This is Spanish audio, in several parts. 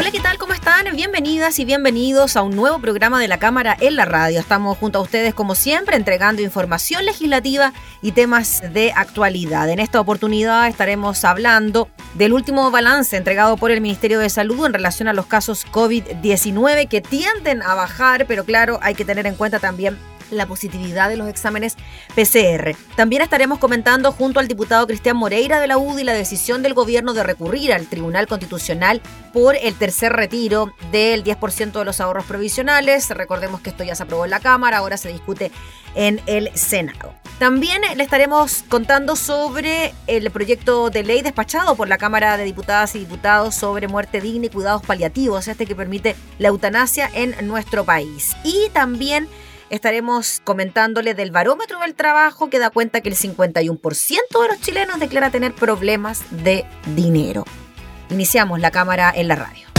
Hola, ¿qué tal? ¿Cómo están? Bienvenidas y bienvenidos a un nuevo programa de la Cámara en la Radio. Estamos junto a ustedes, como siempre, entregando información legislativa y temas de actualidad. En esta oportunidad estaremos hablando del último balance entregado por el Ministerio de Salud en relación a los casos COVID-19 que tienden a bajar, pero claro, hay que tener en cuenta también la positividad de los exámenes PCR. También estaremos comentando junto al diputado Cristian Moreira de la UDI la decisión del gobierno de recurrir al Tribunal Constitucional por el tercer retiro del 10% de los ahorros provisionales. Recordemos que esto ya se aprobó en la Cámara, ahora se discute en el Senado. También le estaremos contando sobre el proyecto de ley despachado por la Cámara de Diputadas y Diputados sobre muerte digna y cuidados paliativos, este que permite la eutanasia en nuestro país. Y también estaremos comentándole del barómetro del trabajo que da cuenta que el 51% de los chilenos declara tener problemas de dinero. Iniciamos la cámara en la radio.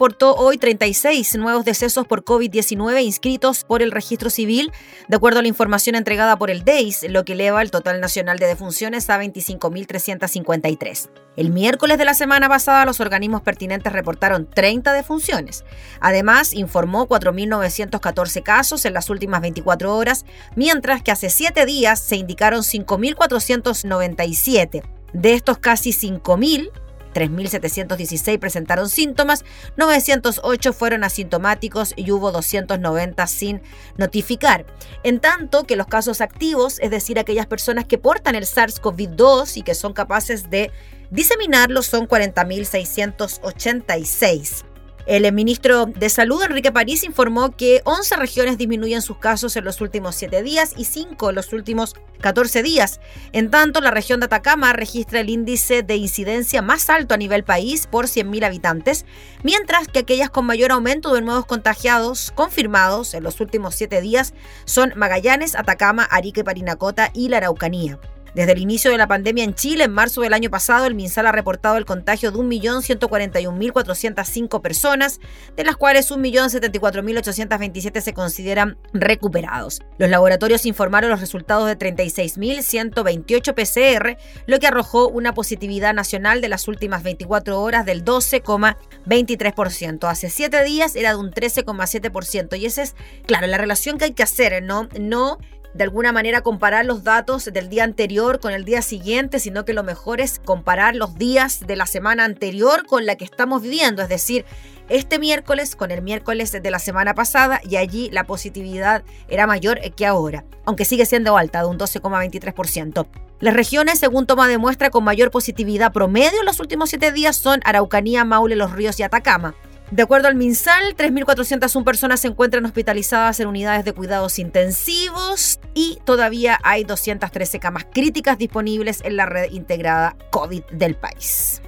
Reportó hoy 36 nuevos decesos por COVID-19 inscritos por el registro civil, de acuerdo a la información entregada por el DEIS, lo que eleva el total nacional de defunciones a 25.353. El miércoles de la semana pasada, los organismos pertinentes reportaron 30 defunciones. Además, informó 4.914 casos en las últimas 24 horas, mientras que hace 7 días se indicaron 5.497. De estos casi 5.000, 3.716 presentaron síntomas, 908 fueron asintomáticos y hubo 290 sin notificar. En tanto que los casos activos, es decir, aquellas personas que portan el SARS-CoV-2 y que son capaces de diseminarlo, son 40.686. El ministro de Salud, Enrique París, informó que 11 regiones disminuyen sus casos en los últimos 7 días y 5 en los últimos 14 días. En tanto, la región de Atacama registra el índice de incidencia más alto a nivel país por 100.000 habitantes, mientras que aquellas con mayor aumento de nuevos contagiados confirmados en los últimos 7 días son Magallanes, Atacama, Arica y Parinacota y la Araucanía. Desde el inicio de la pandemia en Chile, en marzo del año pasado, el MinSal ha reportado el contagio de 1.141.405 personas, de las cuales 1.074.827 se consideran recuperados. Los laboratorios informaron los resultados de 36.128 PCR, lo que arrojó una positividad nacional de las últimas 24 horas del 12,23%. Hace 7 días era de un 13,7% y esa es, claro, la relación que hay que hacer, ¿no? No de alguna manera comparar los datos del día anterior con el día siguiente, sino que lo mejor es comparar los días de la semana anterior con la que estamos viviendo, es decir, este miércoles con el miércoles de la semana pasada y allí la positividad era mayor que ahora, aunque sigue siendo alta, de un 12,23%. Las regiones, según toma de muestra, con mayor positividad promedio en los últimos siete días son Araucanía, Maule, Los Ríos y Atacama. De acuerdo al MinSal, 3.401 personas se encuentran hospitalizadas en unidades de cuidados intensivos y todavía hay 213 camas críticas disponibles en la red integrada COVID del país.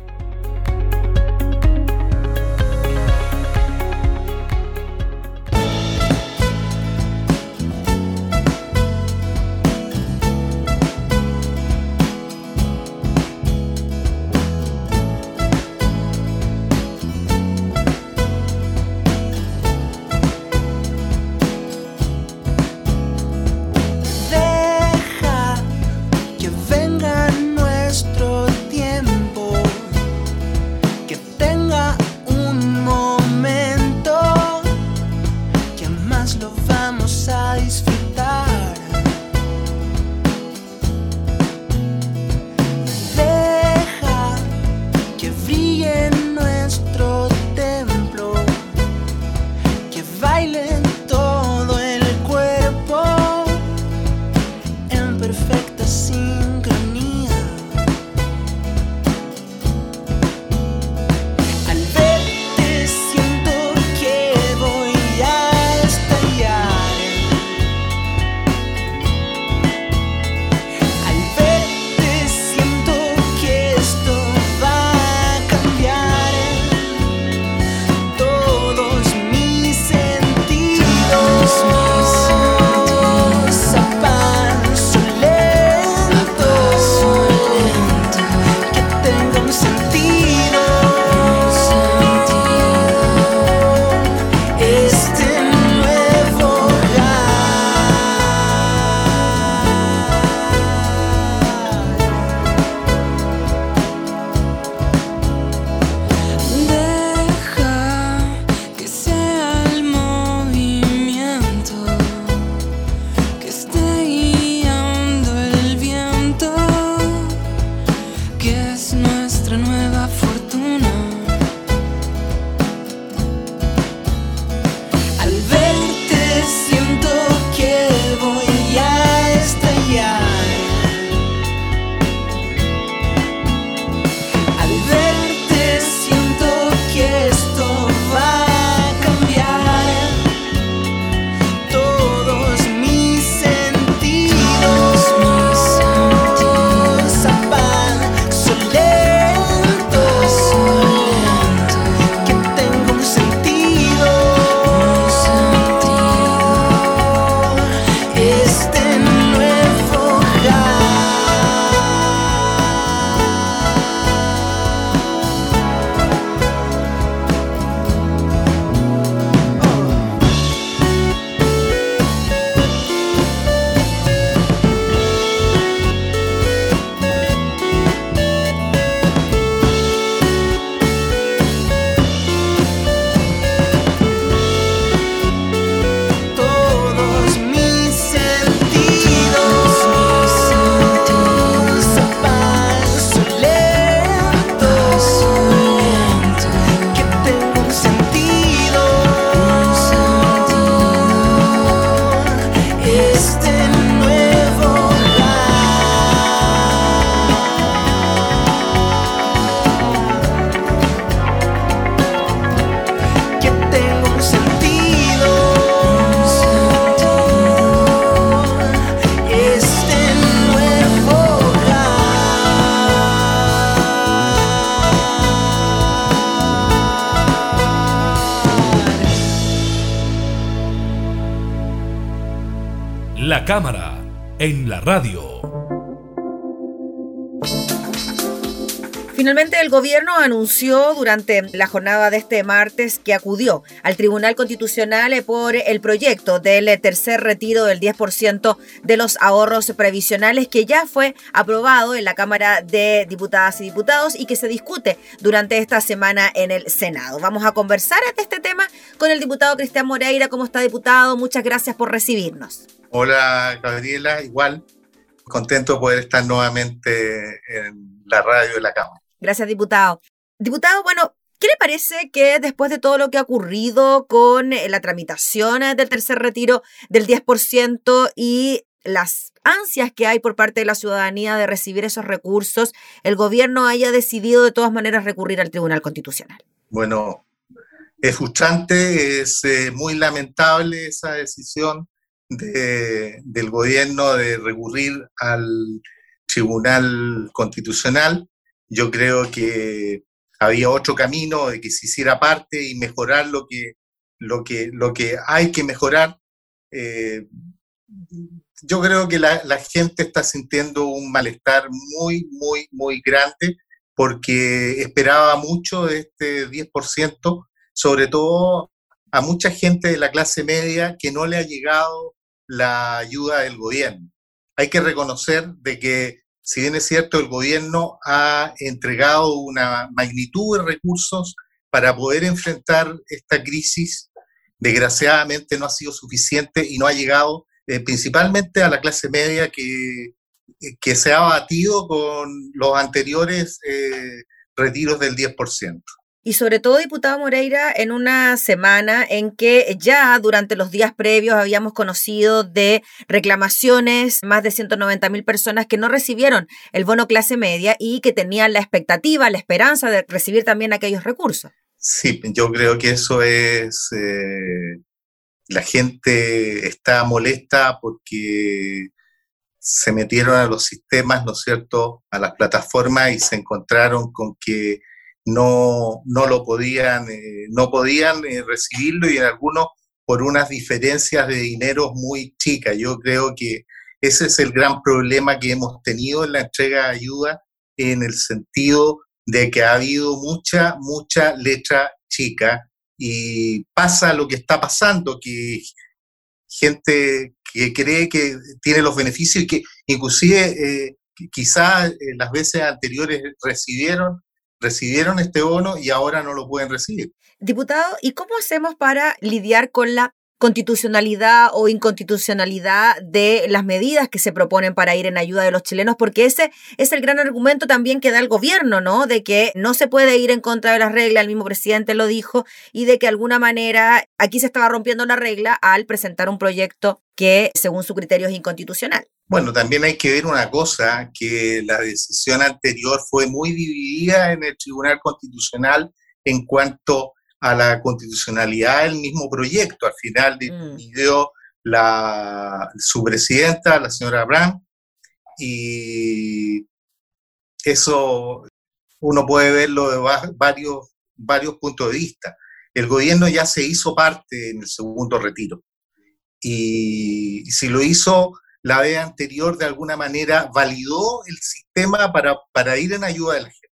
lo vamos a disfrutar. Radio. Finalmente, el gobierno anunció durante la jornada de este martes que acudió al Tribunal Constitucional por el proyecto del tercer retiro del 10% de los ahorros previsionales que ya fue aprobado en la Cámara de Diputadas y Diputados y que se discute durante esta semana en el Senado. Vamos a conversar de este tema con el diputado Cristian Moreira. ¿Cómo está, diputado? Muchas gracias por recibirnos. Hola, Gabriela. Igual, contento de poder estar nuevamente en la radio de la Cámara. Gracias, diputado. Diputado, bueno, ¿qué le parece que después de todo lo que ha ocurrido con eh, la tramitación eh, del tercer retiro del 10% y las ansias que hay por parte de la ciudadanía de recibir esos recursos, el gobierno haya decidido de todas maneras recurrir al Tribunal Constitucional? Bueno, es frustrante, es eh, muy lamentable esa decisión del gobierno de recurrir al Tribunal Constitucional. Yo creo que había otro camino de que se hiciera parte y mejorar lo que, lo que, lo que hay que mejorar. Eh, yo creo que la, la, gente está sintiendo un malestar muy, muy, muy grande porque esperaba mucho de este 10%, sobre todo a mucha gente de la clase media que no le ha llegado la ayuda del gobierno. Hay que reconocer de que si bien es cierto, el gobierno ha entregado una magnitud de recursos para poder enfrentar esta crisis, desgraciadamente no ha sido suficiente y no ha llegado eh, principalmente a la clase media que, que se ha batido con los anteriores eh, retiros del 10% y sobre todo, diputado Moreira, en una semana en que ya durante los días previos habíamos conocido de reclamaciones, más de 190 mil personas que no recibieron el bono clase media y que tenían la expectativa, la esperanza de recibir también aquellos recursos. Sí, yo creo que eso es, eh, la gente está molesta porque se metieron a los sistemas, ¿no es cierto?, a las plataformas y se encontraron con que no, no lo podían, eh, no podían eh, recibirlo y en algunos por unas diferencias de dinero muy chicas. Yo creo que ese es el gran problema que hemos tenido en la entrega de ayuda en el sentido de que ha habido mucha, mucha letra chica y pasa lo que está pasando, que gente que cree que tiene los beneficios y que inclusive eh, quizás las veces anteriores recibieron recibieron este bono y ahora no lo pueden recibir. Diputado, ¿y cómo hacemos para lidiar con la constitucionalidad o inconstitucionalidad de las medidas que se proponen para ir en ayuda de los chilenos, porque ese es el gran argumento también que da el gobierno, ¿no? De que no se puede ir en contra de las reglas, el mismo presidente lo dijo, y de que de alguna manera aquí se estaba rompiendo la regla al presentar un proyecto que, según su criterio, es inconstitucional. Bueno, también hay que ver una cosa, que la decisión anterior fue muy dividida en el Tribunal Constitucional en cuanto a la constitucionalidad del mismo proyecto. Al final mm. dividió la, su presidenta, la señora Abraham, y eso uno puede verlo de varios, varios puntos de vista. El gobierno ya se hizo parte en el segundo retiro. Y si lo hizo la vez anterior, de alguna manera validó el sistema para, para ir en ayuda de la gente.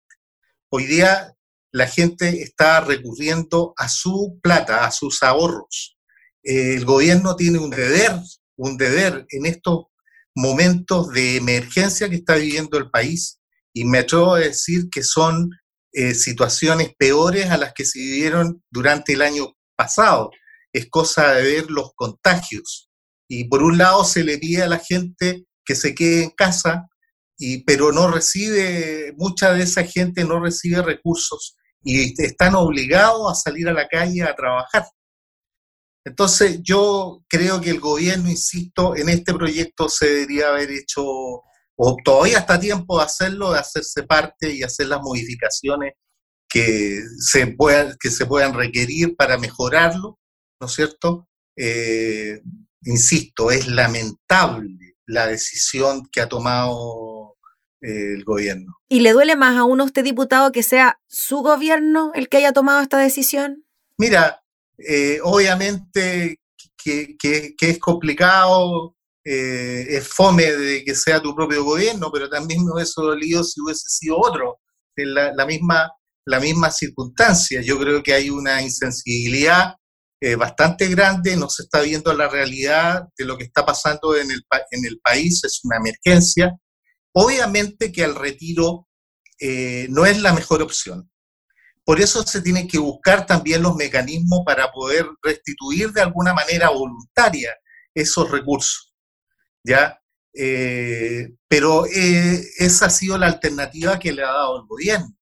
Hoy día la gente está recurriendo a su plata, a sus ahorros. el gobierno tiene un deber, un deber en estos momentos de emergencia que está viviendo el país y me atrevo a decir que son eh, situaciones peores a las que se vivieron durante el año pasado. Es cosa de ver los contagios. Y por un lado se le pide a la gente que se quede en casa, y, pero no recibe, mucha de esa gente no recibe recursos y están obligados a salir a la calle a trabajar. Entonces yo creo que el gobierno, insisto, en este proyecto se debería haber hecho, o todavía está tiempo de hacerlo, de hacerse parte y hacer las modificaciones que se puedan, que se puedan requerir para mejorarlo, ¿no es cierto? Eh, insisto, es lamentable la decisión que ha tomado eh, el gobierno. ¿Y le duele más a uno usted, diputado, que sea su gobierno el que haya tomado esta decisión? Mira, eh, obviamente que, es complicado eh, es fome de que sea tu propio gobierno, pero también me hubiese dolido si hubiese sido otro, en la, misma, la misma circunstancia. Yo creo que hay una insensibilidad eh, bastante grande, no se está viendo la realidad de lo que está pasando en el, en el país, es una emergencia. Obviamente que el retiro eh, no es la mejor opción. Por eso se tienen que buscar también los mecanismos para poder restituir de alguna manera voluntaria esos recursos. ¿ya? Eh, pero esa ha sido la alternativa que le ha dado el gobierno.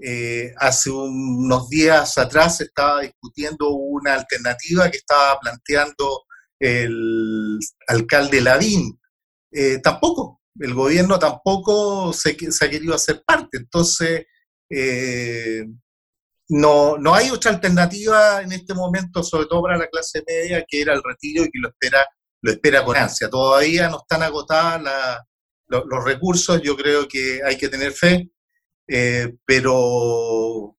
Eh, hace unos días atrás estaba discutiendo una alternativa que estaba planteando el alcalde Ladín. Eh, tampoco, el gobierno tampoco se, ha querido hacer parte. Entonces, eh, no, no hay otra alternativa en este momento, sobre todo para la clase media, que era el retiro y que lo espera, lo espera con ansia. Todavía no están agotados los recursos, yo creo que hay que tener fe eh, pero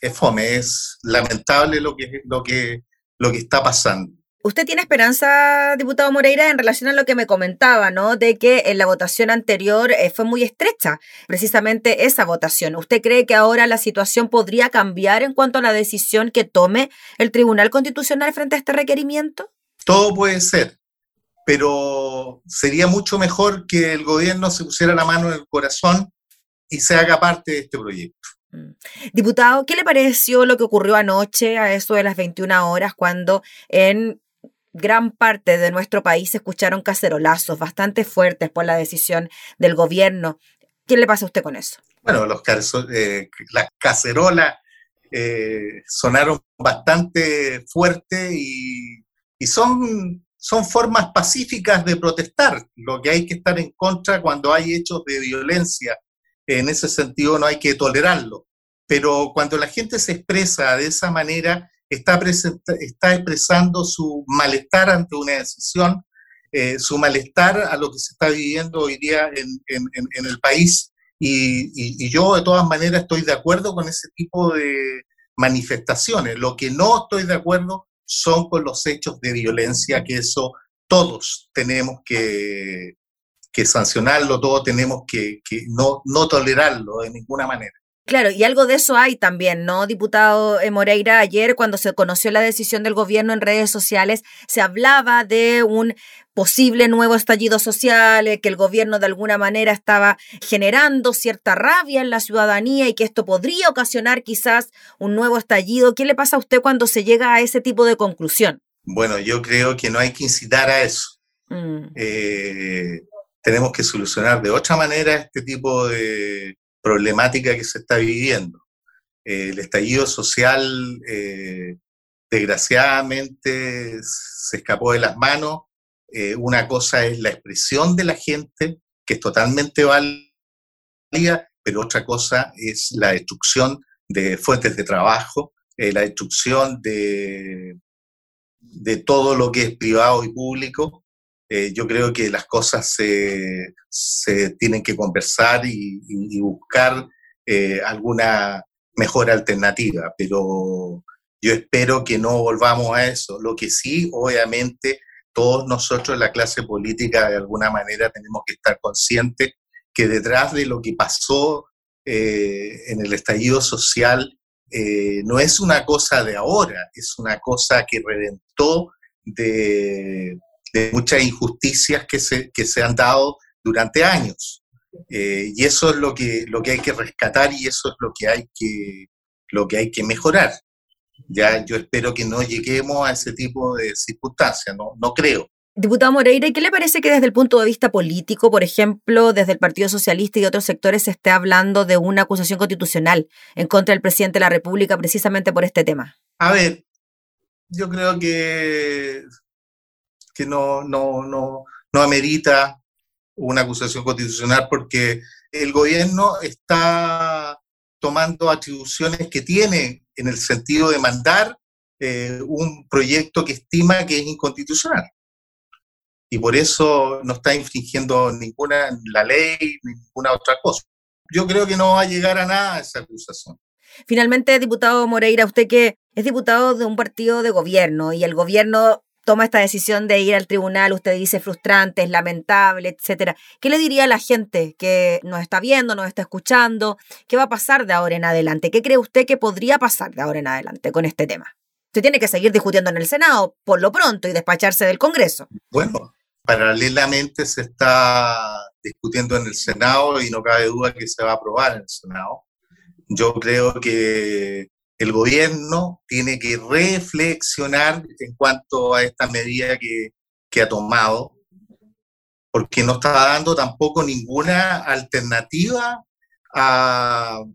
es fome, es lamentable lo que, lo, que, lo que está pasando. ¿Usted tiene esperanza, diputado Moreira, en relación a lo que me comentaba, ¿no? De que en la votación anterior eh, fue muy estrecha, precisamente esa votación. ¿Usted cree que ahora la situación podría cambiar en cuanto a la decisión que tome el Tribunal Constitucional frente a este requerimiento? Todo puede ser, pero sería mucho mejor que el gobierno se pusiera la mano en el corazón y se haga parte de este proyecto. Mm. Diputado, ¿qué le pareció lo que ocurrió anoche a eso de las 21 horas cuando en gran parte de nuestro país se escucharon cacerolazos bastante fuertes por la decisión del gobierno? ¿Qué le pasa a usted con eso? Bueno, los eh, las cacerolas eh, sonaron bastante fuerte y, y son, son formas pacíficas de protestar. Lo que hay que estar en contra cuando hay hechos de violencia en ese sentido no hay que tolerarlo. Pero cuando la gente se expresa de esa manera, está, está expresando su malestar ante una decisión, eh, su malestar a lo que se está viviendo hoy día en, el país. Y, yo de todas maneras estoy de acuerdo con ese tipo de manifestaciones. Lo que no estoy de acuerdo son con los hechos de violencia, que eso todos tenemos que, que sancionarlo, todos tenemos que, no, no tolerarlo de ninguna manera. Claro, y algo de eso hay también, ¿no, diputado eh, Moreira? Ayer, cuando se conoció la decisión del gobierno en redes sociales, se hablaba de un posible nuevo estallido social, eh, que el gobierno de alguna manera estaba generando cierta rabia en la ciudadanía y que esto podría ocasionar quizás un nuevo estallido. ¿Qué le pasa a usted cuando se llega a ese tipo de conclusión? Bueno, yo creo que no hay que incitar a eso. Mm. Eh, tenemos que solucionar de otra manera este tipo de problemática que se está viviendo. Eh, el estallido social, eh, desgraciadamente, se escapó de las manos. Eh, una cosa es la expresión de la gente, que es totalmente válida, pero otra cosa es la destrucción de fuentes de trabajo, la destrucción de, de todo lo que es privado y público, eh, yo creo que las cosas se, tienen que conversar y, buscar eh, alguna mejor alternativa, pero yo espero que no volvamos a eso. Lo que sí, obviamente, todos nosotros, la clase política, de alguna manera tenemos que estar conscientes que detrás de lo que pasó eh, en el estallido social no es una cosa de ahora, es una cosa que reventó de, de muchas injusticias que se, que se han dado durante años. Eh, y eso es lo que, lo que hay que rescatar y eso es lo que hay que, lo que, hay que mejorar. Ya yo espero que no lleguemos a ese tipo de circunstancias, no, no creo. Diputado Moreira, ¿y qué le parece que desde el punto de vista político, por ejemplo, desde el Partido Socialista y otros sectores se esté hablando de una acusación constitucional en contra del presidente de la República precisamente por este tema? A ver, yo creo que que no, no, no, no amerita una acusación constitucional porque el gobierno está tomando atribuciones que tiene en el sentido de mandar eh, un proyecto que estima que es inconstitucional. Y por eso no está infringiendo ninguna la ley, ninguna otra cosa. Yo creo que no va a llegar a nada esa acusación. Finalmente, diputado Moreira, usted que es diputado de un partido de gobierno y el gobierno toma esta decisión de ir al tribunal, usted dice frustrante, es lamentable, etcétera. ¿Qué le diría a la gente que nos está viendo, nos está escuchando? ¿Qué va a pasar de ahora en adelante? ¿Qué cree usted que podría pasar de ahora en adelante con este tema? Se tiene que seguir discutiendo en el Senado por lo pronto y despacharse del Congreso. Bueno, paralelamente se está discutiendo en el Senado y no cabe duda que se va a aprobar en el Senado. Yo creo que el gobierno tiene que reflexionar en cuanto a esta medida que, ha tomado, porque no está dando tampoco ninguna alternativa al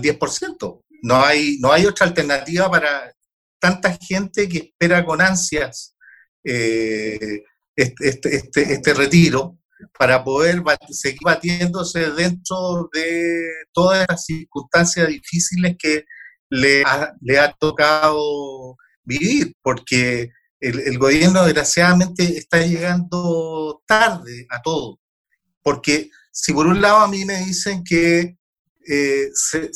10%. No hay, no hay otra alternativa para tanta gente que espera con ansias este, este, este, este, retiro para poder seguir batiéndose dentro de todas las circunstancias difíciles que le ha, le ha tocado vivir, porque el, gobierno desgraciadamente está llegando tarde a todo. Porque si por un lado a mí me dicen que eh, se,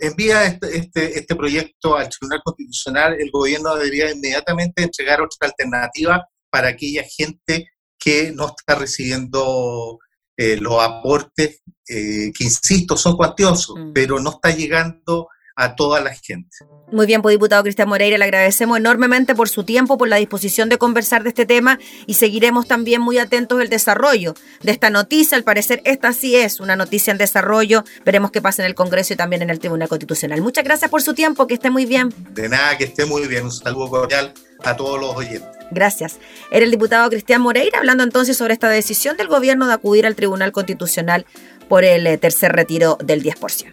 envía este, este, este, proyecto al Tribunal Constitucional, el gobierno debería inmediatamente entregar otra alternativa para aquella gente que no está recibiendo eh, los aportes, eh, que insisto, son cuantiosos, mm. pero no está llegando a toda la gente. Muy bien, pues diputado Cristian Moreira, le agradecemos enormemente por su tiempo, por la disposición de conversar de este tema y seguiremos también muy atentos al desarrollo de esta noticia. Al parecer, esta sí es una noticia en desarrollo. Veremos qué pasa en el Congreso y también en el Tribunal Constitucional. Muchas gracias por su tiempo, que esté muy bien. De nada, que esté muy bien. Un saludo cordial a todos los oyentes. Gracias. Era el diputado Cristian Moreira hablando entonces sobre esta decisión del gobierno de acudir al Tribunal Constitucional por el eh, tercer retiro del 10%.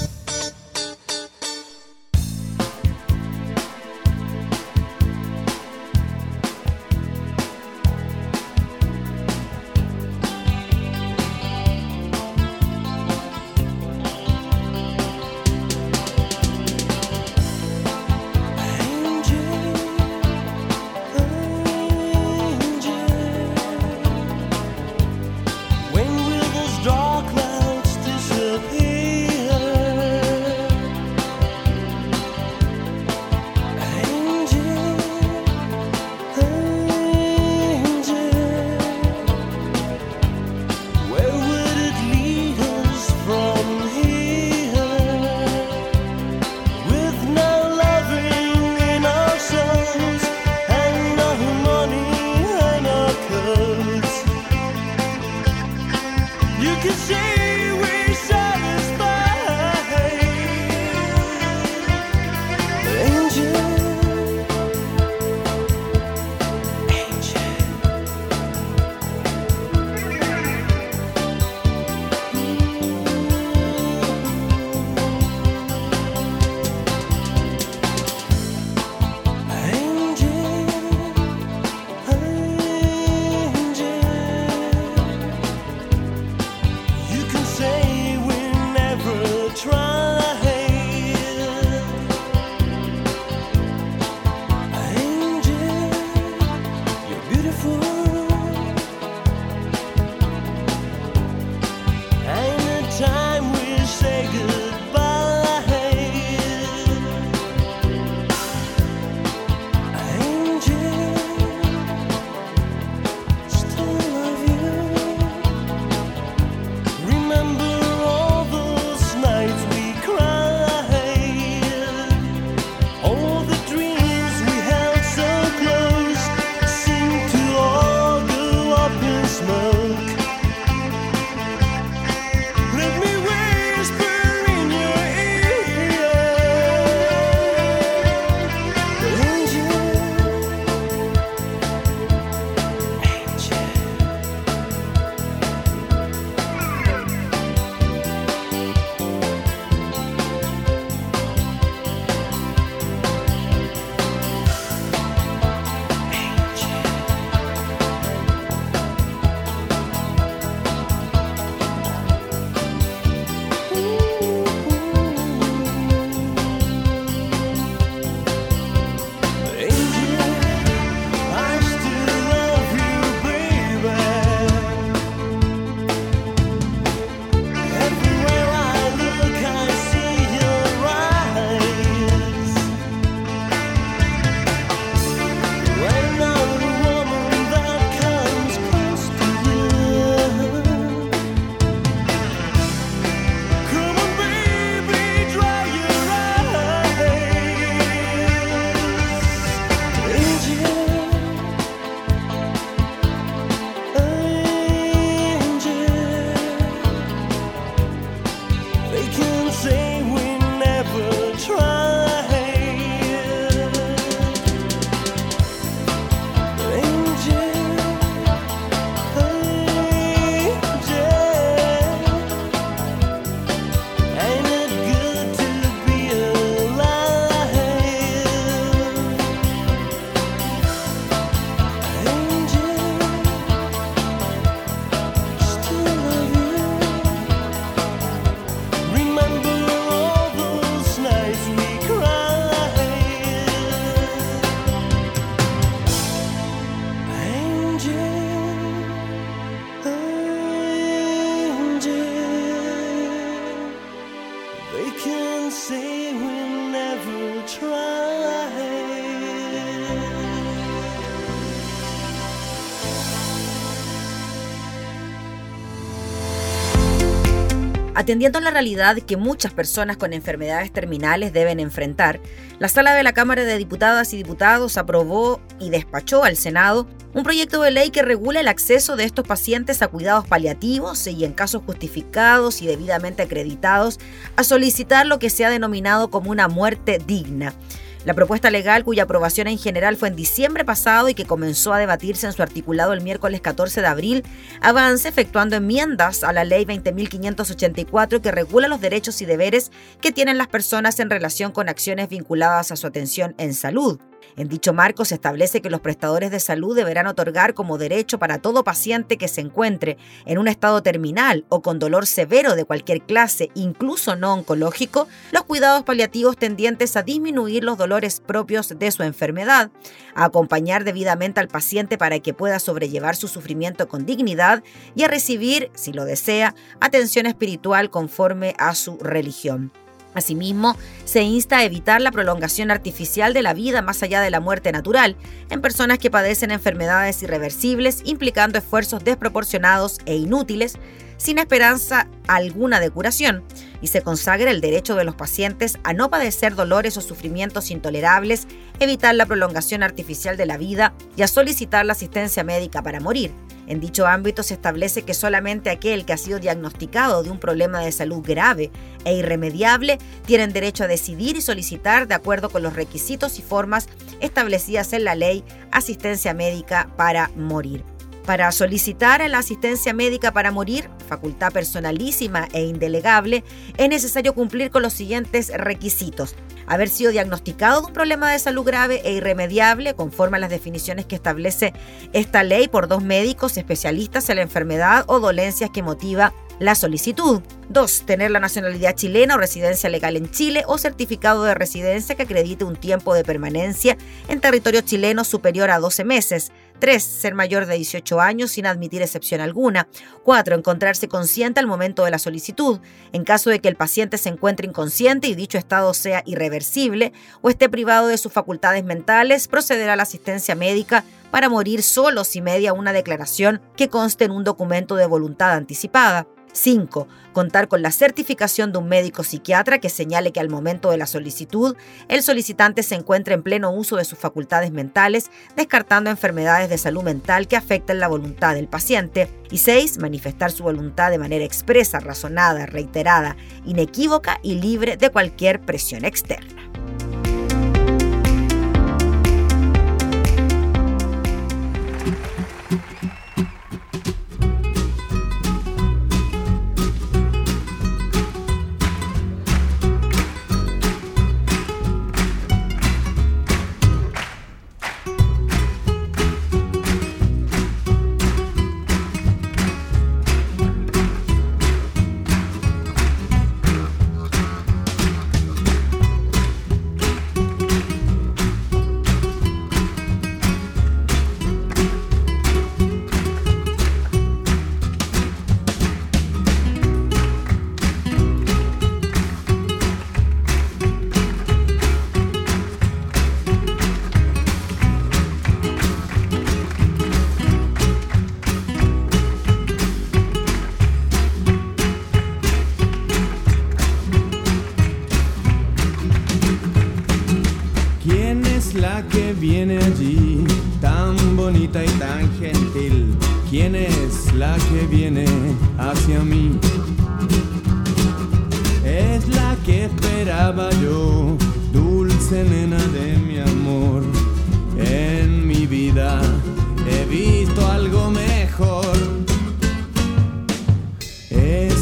Atendiendo la realidad que muchas personas con enfermedades terminales deben enfrentar, la Sala de la Cámara de Diputadas y Diputados aprobó y despachó al Senado un proyecto de ley que regula el acceso de estos pacientes a cuidados paliativos y en casos justificados y debidamente acreditados a solicitar lo que se ha denominado como una muerte digna. La propuesta legal, cuya aprobación en general fue en diciembre pasado y que comenzó a debatirse en su articulado el miércoles 14 de abril, avanza efectuando enmiendas a la ley 20.584 que regula los derechos y deberes que tienen las personas en relación con acciones vinculadas a su atención en salud. En dicho marco se establece que los prestadores de salud deberán otorgar como derecho para todo paciente que se encuentre en un estado terminal o con dolor severo de cualquier clase, incluso no oncológico, los cuidados paliativos tendientes a disminuir los dolores propios de su enfermedad, a acompañar debidamente al paciente para que pueda sobrellevar su sufrimiento con dignidad y a recibir, si lo desea, atención espiritual conforme a su religión. Asimismo, se insta a evitar la prolongación artificial de la vida más allá de la muerte natural en personas que padecen enfermedades irreversibles, implicando esfuerzos desproporcionados e inútiles, sin esperanza alguna de curación, y se consagra el derecho de los pacientes a no padecer dolores o sufrimientos intolerables, evitar la prolongación artificial de la vida y a solicitar la asistencia médica para morir. En dicho ámbito se establece que solamente aquel que ha sido diagnosticado de un problema de salud grave e irremediable tienen derecho a decidir y solicitar, de acuerdo con los requisitos y formas establecidas en la ley, asistencia médica para morir. Para solicitar la asistencia médica para morir, facultad personalísima e indelegable, es necesario cumplir con los siguientes requisitos. Haber sido diagnosticado de un problema de salud grave e irremediable, conforme a las definiciones que establece esta ley por dos médicos especialistas en la enfermedad o dolencias que motiva la solicitud. 2. Tener la nacionalidad chilena o residencia legal en Chile o certificado de residencia que acredite un tiempo de permanencia en territorio chileno superior a 12 meses. 3. Ser mayor de 18 años sin admitir excepción alguna. 4. Encontrarse consciente al momento de la solicitud. En caso de que el paciente se encuentre inconsciente y dicho estado sea irreversible o esté privado de sus facultades mentales, procederá a la asistencia médica para morir solo si media una declaración que conste en un documento de voluntad anticipada. 5. Contar con la certificación de un médico psiquiatra que señale que al momento de la solicitud el solicitante se encuentra en pleno uso de sus facultades mentales, descartando enfermedades de salud mental que afecten la voluntad del paciente. Y 6. Manifestar su voluntad de manera expresa, razonada, reiterada, inequívoca y libre de cualquier presión externa.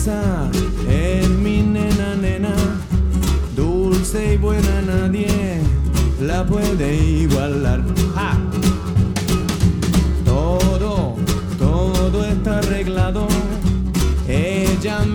piensa en mi nena, nena, dulce y buena nadie la puede igualar. ¡Ja! Todo, todo está arreglado, ella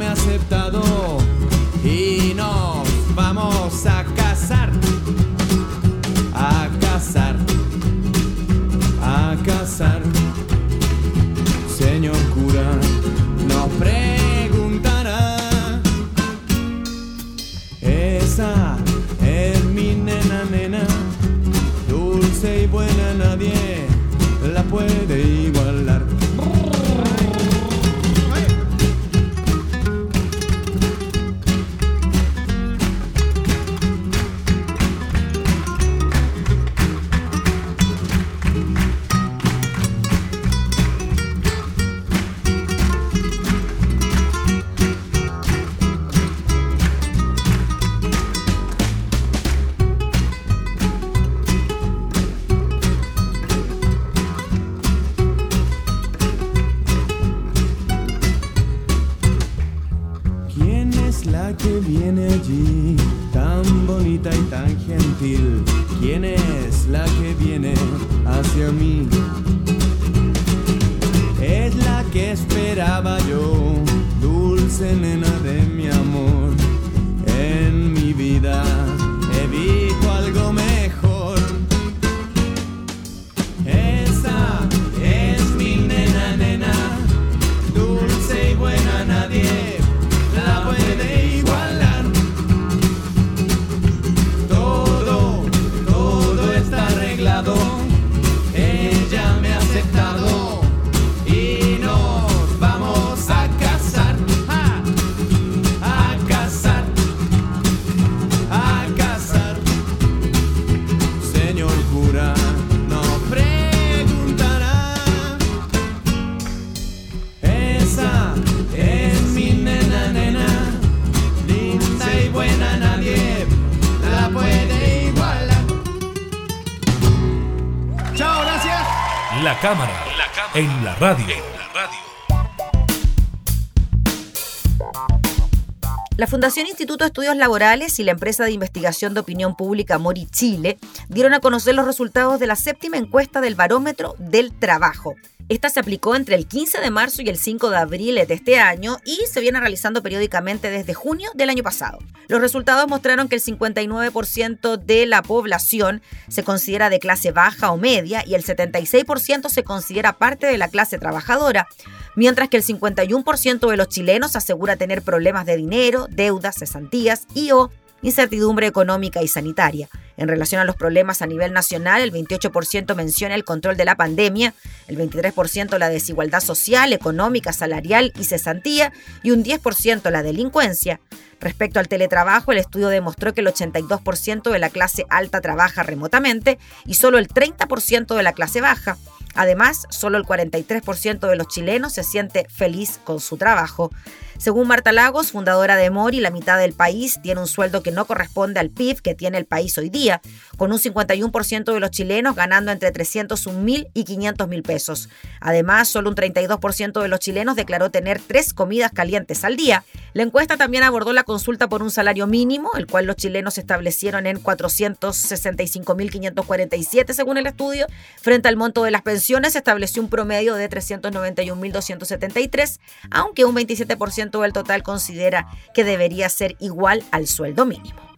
es la que viene allí? Tan bonita y tan gentil. ¿Quién es la que viene hacia mí? Es la que esperaba yo, dulce nena de mi amor. En mi vida he evito algo mejor. La cámara, en la radio. La Fundación Instituto de Estudios Laborales y la empresa de investigación de opinión pública Mori Chile dieron a conocer los resultados de la séptima encuesta del Barómetro del Trabajo. Esta se aplicó entre el 15 de marzo y el 5 de abril de este año y se viene realizando periódicamente desde junio del año pasado. Los resultados mostraron que el 59% de la población se considera de clase baja o media y el 76% se considera parte de la clase trabajadora, mientras que el 51% de los chilenos asegura tener problemas de dinero, deudas, cesantías y o incertidumbre económica y sanitaria. En relación a los problemas a nivel nacional, el 28% menciona el control de la pandemia, el 23% la desigualdad social, económica, salarial y cesantía y un 10% la delincuencia. Respecto al teletrabajo, el estudio demostró que el 82% de la clase alta trabaja remotamente y solo el 30% de la clase baja. Además, solo el 43% de los chilenos se siente feliz con su trabajo. Según Marta Lagos, fundadora de Mori, la mitad del país tiene un sueldo que no corresponde al PIB que tiene el país hoy día, con un 51% de los chilenos ganando entre 301 mil y 500 mil pesos. Además, solo un 32% de los chilenos declaró tener tres comidas calientes al día. La encuesta también abordó la consulta por un salario mínimo, el cual los chilenos establecieron en 465.547 según el estudio. Frente al monto de las pensiones, estableció un promedio de 391.273, aunque un 27% del total considera que debería ser igual al sueldo mínimo.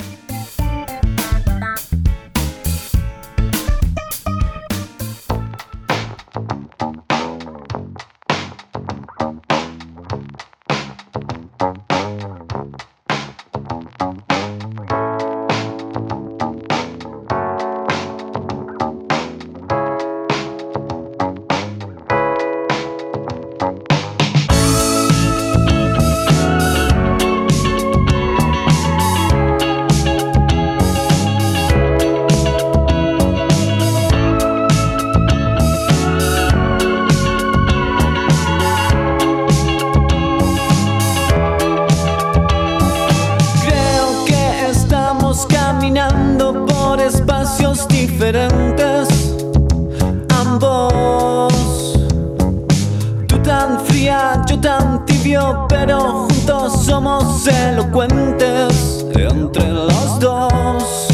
Entre los dos.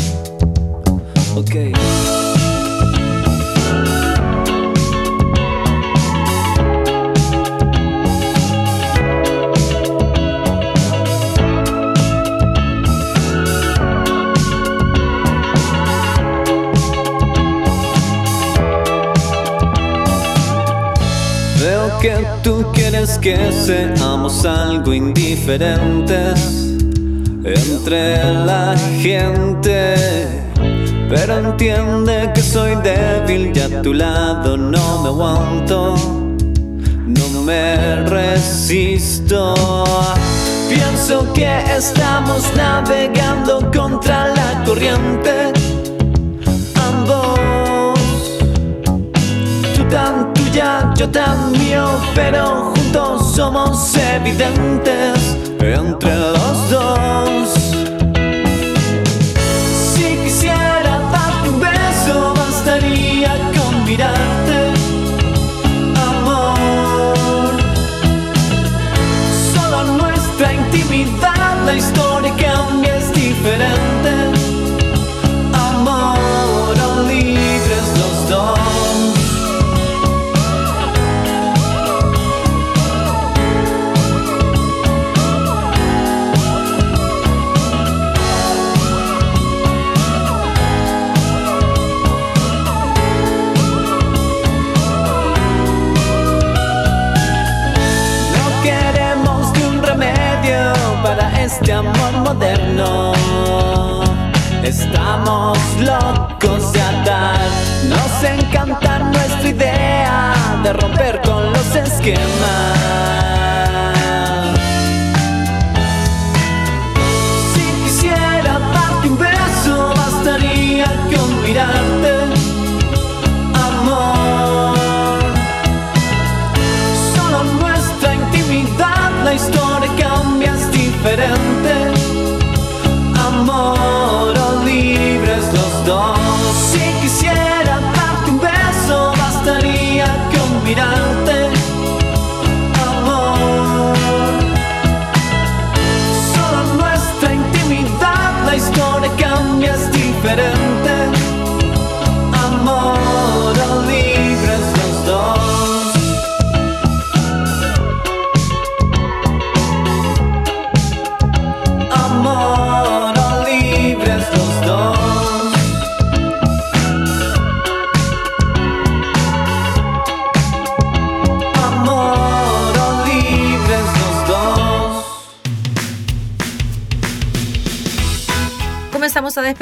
Ok. Veo que tú quieres que seamos algo indiferentes entre la gente. Pero entiende que soy débil y a tu lado no me aguanto, no me resisto. Pienso que estamos navegando contra la corriente. Ambos Tú tan tuya, yo tan mío, pero juntos somos evidentes entre los dos.